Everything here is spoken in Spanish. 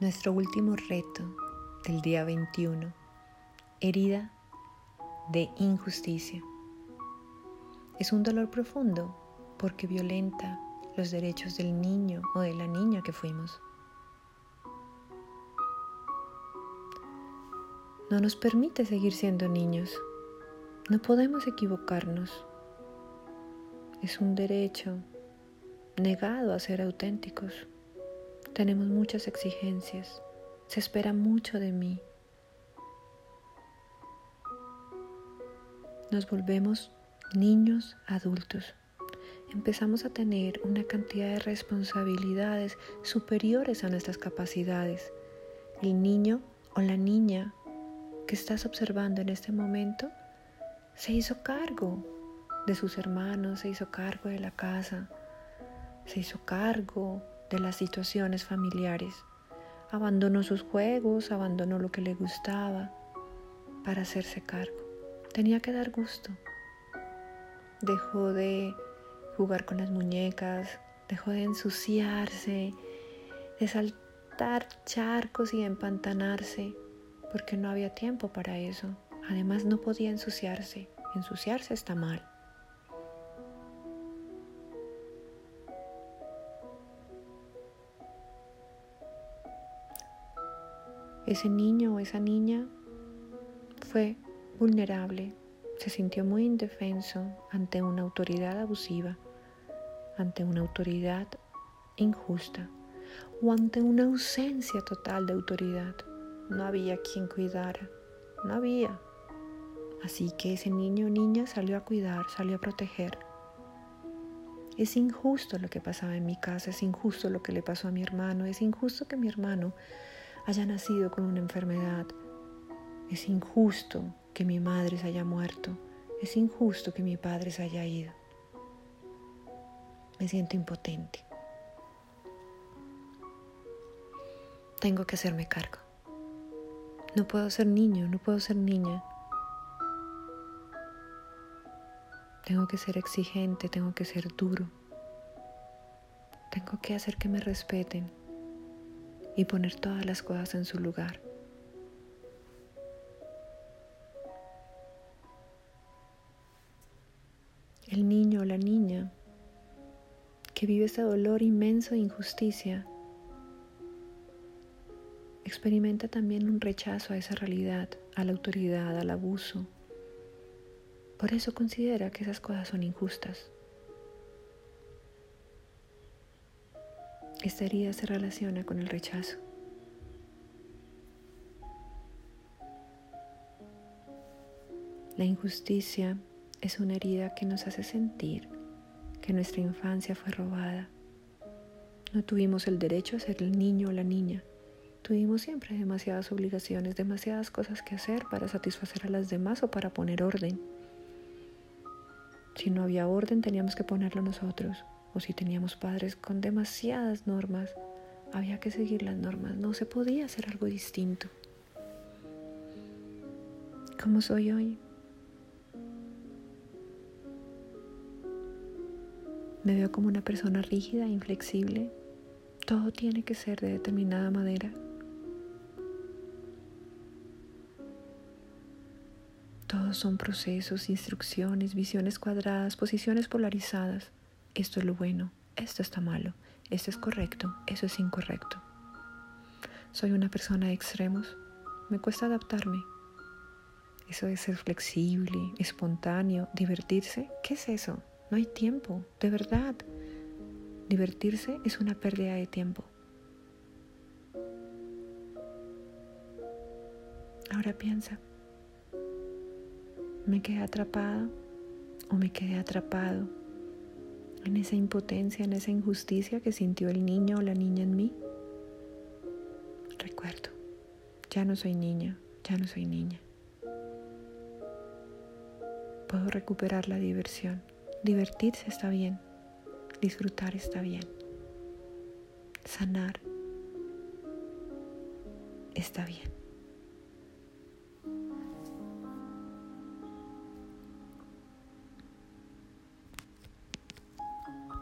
Nuestro último reto del día 21. Herida de injusticia. Es un dolor profundo porque violenta los derechos del niño o de la niña que fuimos. No nos permite seguir siendo niños. No podemos equivocarnos. Es un derecho negado a ser auténticos. Tenemos muchas exigencias. Se espera mucho de mí. Nos volvemos niños adultos. Empezamos a tener una cantidad de responsabilidades superiores a nuestras capacidades. El niño o la niña que estás observando en este momento se hizo cargo de sus hermanos, se hizo cargo de la casa, se hizo cargo de las situaciones familiares. Abandonó sus juegos, abandonó lo que le gustaba para hacerse cargo. Tenía que dar gusto. Dejó de jugar con las muñecas, dejó de ensuciarse, de saltar charcos y de empantanarse, porque no había tiempo para eso. Además no podía ensuciarse. Ensuciarse está mal. Ese niño o esa niña fue vulnerable, se sintió muy indefenso ante una autoridad abusiva, ante una autoridad injusta o ante una ausencia total de autoridad. No había quien cuidara, no había. Así que ese niño o niña salió a cuidar, salió a proteger. Es injusto lo que pasaba en mi casa, es injusto lo que le pasó a mi hermano, es injusto que mi hermano haya nacido con una enfermedad. Es injusto que mi madre se haya muerto. Es injusto que mi padre se haya ido. Me siento impotente. Tengo que hacerme cargo. No puedo ser niño, no puedo ser niña. Tengo que ser exigente, tengo que ser duro. Tengo que hacer que me respeten y poner todas las cosas en su lugar. El niño o la niña que vive ese dolor inmenso de injusticia experimenta también un rechazo a esa realidad, a la autoridad, al abuso. Por eso considera que esas cosas son injustas. Esta herida se relaciona con el rechazo. La injusticia es una herida que nos hace sentir que nuestra infancia fue robada. No tuvimos el derecho a ser el niño o la niña. Tuvimos siempre demasiadas obligaciones, demasiadas cosas que hacer para satisfacer a las demás o para poner orden. Si no había orden teníamos que ponerlo nosotros o si teníamos padres con demasiadas normas, había que seguir las normas, no se podía hacer algo distinto. ¿Cómo soy hoy? Me veo como una persona rígida, inflexible. Todo tiene que ser de determinada manera. Todos son procesos, instrucciones, visiones cuadradas, posiciones polarizadas esto es lo bueno, esto está malo, esto es correcto, eso es incorrecto. Soy una persona de extremos, me cuesta adaptarme. Eso de ser flexible, espontáneo, divertirse, ¿qué es eso? No hay tiempo, de verdad. Divertirse es una pérdida de tiempo. Ahora piensa, ¿me quedé atrapada o me quedé atrapado en esa impotencia, en esa injusticia que sintió el niño o la niña en mí. Recuerdo, ya no soy niña, ya no soy niña. Puedo recuperar la diversión. Divertirse está bien, disfrutar está bien, sanar está bien.